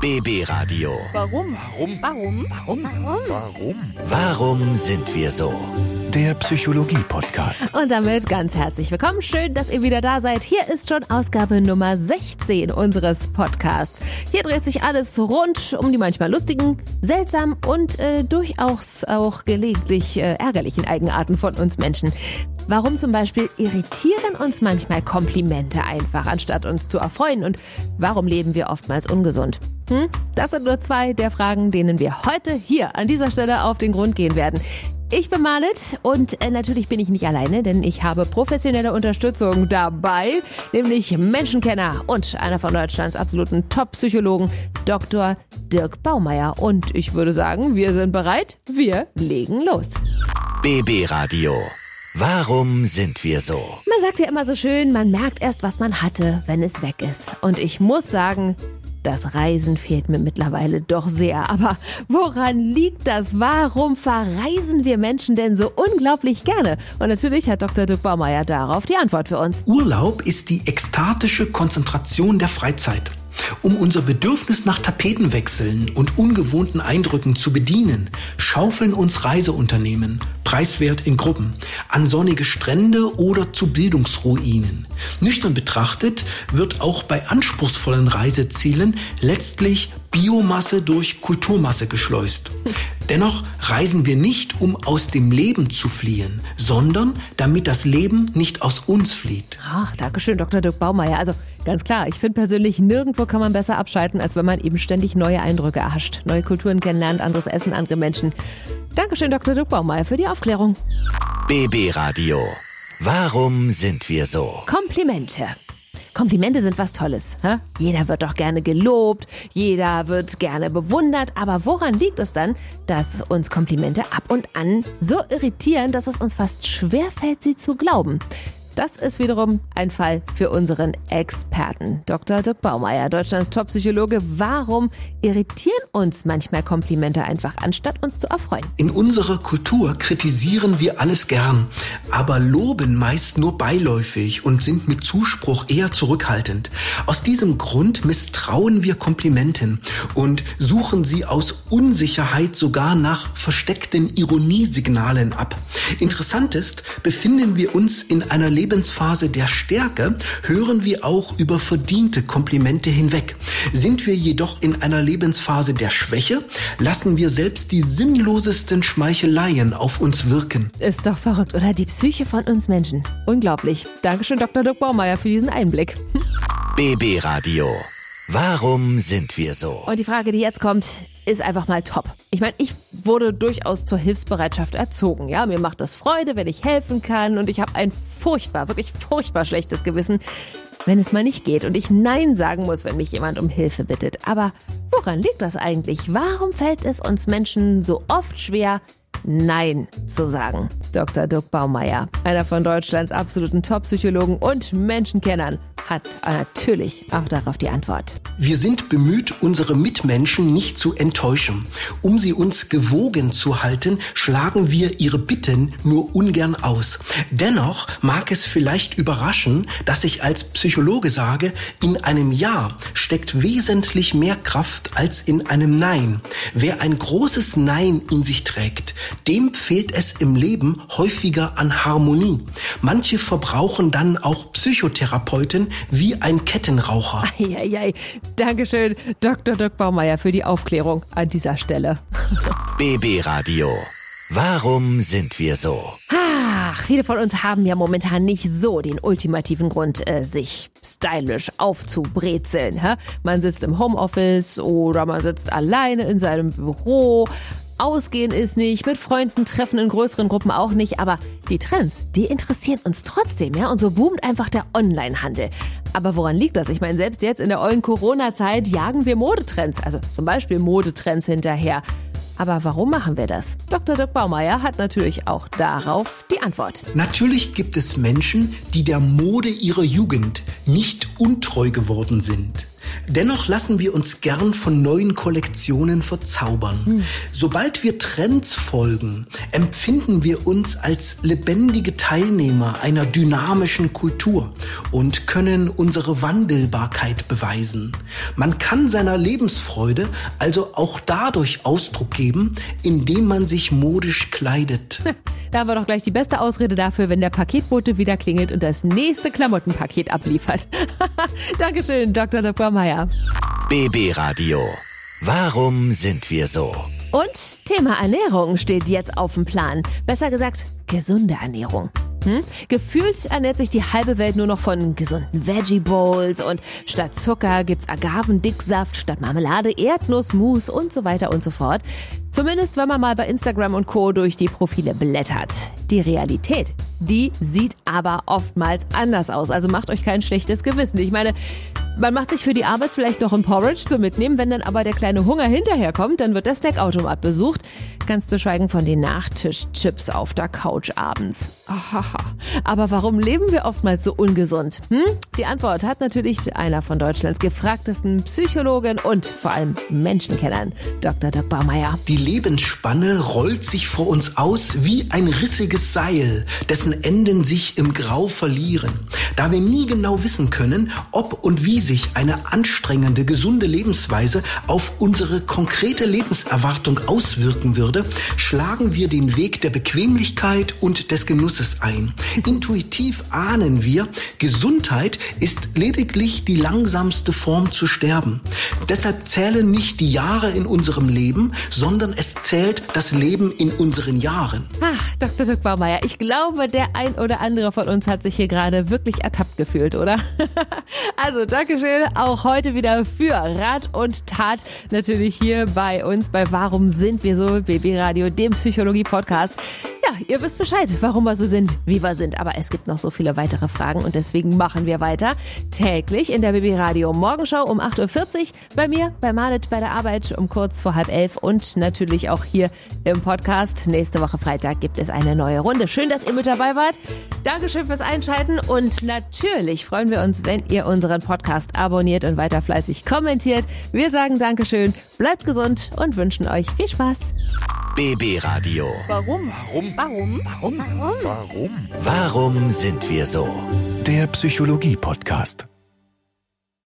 BB Radio. Warum? Warum? Warum? Warum? Warum? Warum sind wir so? Der Psychologie-Podcast. Und damit ganz herzlich willkommen. Schön, dass ihr wieder da seid. Hier ist schon Ausgabe Nummer 16 unseres Podcasts. Hier dreht sich alles rund um die manchmal lustigen, seltsamen und äh, durchaus auch gelegentlich äh, ärgerlichen Eigenarten von uns Menschen. Warum zum Beispiel irritieren uns manchmal Komplimente einfach, anstatt uns zu erfreuen? Und warum leben wir oftmals ungesund? Hm? Das sind nur zwei der Fragen, denen wir heute hier an dieser Stelle auf den Grund gehen werden. Ich bin Marlet und äh, natürlich bin ich nicht alleine, denn ich habe professionelle Unterstützung dabei, nämlich Menschenkenner und einer von Deutschlands absoluten Top-Psychologen, Dr. Dirk Baumeier. Und ich würde sagen, wir sind bereit, wir legen los. BB Radio. Warum sind wir so? Man sagt ja immer so schön, man merkt erst, was man hatte, wenn es weg ist. Und ich muss sagen, das Reisen fehlt mir mittlerweile doch sehr. Aber woran liegt das? Warum verreisen wir Menschen denn so unglaublich gerne? Und natürlich hat Dr. Dirk Baumeier darauf die Antwort für uns. Urlaub ist die ekstatische Konzentration der Freizeit. Um unser Bedürfnis nach Tapetenwechseln und ungewohnten Eindrücken zu bedienen, schaufeln uns Reiseunternehmen, preiswert in Gruppen, an sonnige Strände oder zu Bildungsruinen. Nüchtern betrachtet wird auch bei anspruchsvollen Reisezielen letztlich Biomasse durch Kulturmasse geschleust. Dennoch reisen wir nicht, um aus dem Leben zu fliehen, sondern damit das Leben nicht aus uns flieht. Ach, Dankeschön, Dr. Dirk Baumeier. Also ganz klar, ich finde persönlich, nirgendwo kann man besser abschalten, als wenn man eben ständig neue Eindrücke erhascht, neue Kulturen kennenlernt, anderes Essen, andere Menschen. Dankeschön, Dr. Dirk Baumeier, für die Aufklärung. BB Radio. Warum sind wir so? Komplimente. Komplimente sind was Tolles. Hä? Jeder wird doch gerne gelobt, jeder wird gerne bewundert, aber woran liegt es dann, dass uns Komplimente ab und an so irritieren, dass es uns fast schwerfällt, sie zu glauben? Das ist wiederum ein Fall für unseren Experten, Dr. Dirk Baumeier, Deutschlands Top-Psychologe. Warum irritieren uns manchmal Komplimente einfach, anstatt uns zu erfreuen? In unserer Kultur kritisieren wir alles gern, aber loben meist nur beiläufig und sind mit Zuspruch eher zurückhaltend. Aus diesem Grund misstrauen wir Komplimenten und suchen sie aus Unsicherheit sogar nach versteckten Ironiesignalen ab. Interessant ist, befinden wir uns in einer Lebensphase der Stärke, hören wir auch über verdiente Komplimente hinweg. Sind wir jedoch in einer Lebensphase der Schwäche, lassen wir selbst die sinnlosesten Schmeicheleien auf uns wirken. Ist doch verrückt, oder? Die Psyche von uns Menschen. Unglaublich. Dankeschön, Dr. Dirk Baumeier, für diesen Einblick. BB Radio. Warum sind wir so? Und die Frage, die jetzt kommt, ist einfach mal top. Ich meine, ich wurde durchaus zur Hilfsbereitschaft erzogen. Ja, mir macht das Freude, wenn ich helfen kann und ich habe ein furchtbar, wirklich furchtbar schlechtes Gewissen, wenn es mal nicht geht und ich Nein sagen muss, wenn mich jemand um Hilfe bittet. Aber woran liegt das eigentlich? Warum fällt es uns Menschen so oft schwer, Nein zu sagen? Dr. Dirk Baumeier, einer von Deutschlands absoluten Top-Psychologen und Menschenkennern, hat natürlich auch darauf die Antwort. Wir sind bemüht, unsere Mitmenschen nicht zu enttäuschen. Um sie uns gewogen zu halten, schlagen wir ihre Bitten nur ungern aus. Dennoch mag es vielleicht überraschen, dass ich als Psychologe sage, in einem Ja steckt wesentlich mehr Kraft als in einem Nein. Wer ein großes Nein in sich trägt, dem fehlt es im Leben häufiger an Harmonie. Manche verbrauchen dann auch Psychotherapeuten wie ein Kettenraucher. Eieiei. Dankeschön, Dr. Dirk Baumeier, für die Aufklärung an dieser Stelle. BB Radio. Warum sind wir so? Ach, viele von uns haben ja momentan nicht so den ultimativen Grund, äh, sich stylisch aufzubrezeln. Hä? Man sitzt im Homeoffice oder man sitzt alleine in seinem Büro. Ausgehen ist nicht, mit Freunden treffen in größeren Gruppen auch nicht, aber die Trends, die interessieren uns trotzdem, ja? Und so boomt einfach der Onlinehandel. Aber woran liegt das? Ich meine, selbst jetzt in der ollen Corona-Zeit jagen wir Modetrends, also zum Beispiel Modetrends hinterher. Aber warum machen wir das? Dr. Dirk Baumeier hat natürlich auch darauf die Antwort. Natürlich gibt es Menschen, die der Mode ihrer Jugend nicht untreu geworden sind. Dennoch lassen wir uns gern von neuen Kollektionen verzaubern. Hm. Sobald wir Trends folgen, empfinden wir uns als lebendige Teilnehmer einer dynamischen Kultur und können unsere Wandelbarkeit beweisen. Man kann seiner Lebensfreude also auch dadurch Ausdruck geben, indem man sich modisch kleidet. Da haben wir doch gleich die beste Ausrede dafür, wenn der Paketbote wieder klingelt und das nächste Klamottenpaket abliefert. Dankeschön, Dr. Dr. Meyer. BB Radio. Warum sind wir so? Und Thema Ernährung steht jetzt auf dem Plan. Besser gesagt, gesunde Ernährung. Hm? Gefühlt ernährt sich die halbe Welt nur noch von gesunden Veggie Bowls und statt Zucker gibt's Agavendicksaft, statt Marmelade Erdnussmus und so weiter und so fort. Zumindest wenn man mal bei Instagram und Co. durch die Profile blättert. Die Realität, die sieht aber oftmals anders aus. Also macht euch kein schlechtes Gewissen. Ich meine, man macht sich für die Arbeit vielleicht noch ein Porridge zum Mitnehmen, wenn dann aber der kleine Hunger hinterherkommt, dann wird der Snackautomat besucht. Ganz zu schweigen von den Nachtischchips auf der Couch abends. Aber warum leben wir oftmals so ungesund? Hm? Die Antwort hat natürlich einer von Deutschlands gefragtesten Psychologen und vor allem Menschenkennern, Dr. Dr. Baumeier. Die Lebensspanne rollt sich vor uns aus wie ein rissiges Seil, dessen Enden sich im Grau verlieren. Da wir nie genau wissen können, ob und wie sich eine anstrengende, gesunde Lebensweise auf unsere konkrete Lebenserwartung auswirken würde, schlagen wir den Weg der Bequemlichkeit und des Genusses ein. Intuitiv ahnen wir, Gesundheit ist lediglich die langsamste Form zu sterben. Deshalb zählen nicht die Jahre in unserem Leben, sondern es zählt das Leben in unseren Jahren. Ach, Dr. Dirk Baumeier, ich glaube, der ein oder andere von uns hat sich hier gerade wirklich ertappt gefühlt, oder? also, Dankeschön auch heute wieder für Rat und Tat. Natürlich hier bei uns bei Warum sind wir so? BB Radio, dem Psychologie-Podcast. Ja, ihr wisst Bescheid, warum wir so sind, wie wir sind. Aber es gibt noch so viele weitere Fragen und deswegen machen wir weiter. Täglich in der BB Radio Morgenshow um 8.40 Uhr. Bei mir, bei Marlet, bei der Arbeit um kurz vor halb elf und natürlich auch hier im Podcast. Nächste Woche Freitag gibt es eine neue Runde. Schön, dass ihr mit dabei wart. Dankeschön fürs Einschalten und natürlich freuen wir uns, wenn ihr unseren Podcast abonniert und weiter fleißig kommentiert. Wir sagen Dankeschön, bleibt gesund und wünschen euch viel Spaß. BB Radio. Warum? Warum? Warum? Warum? Warum? Warum sind wir so? Der Psychologie-Podcast.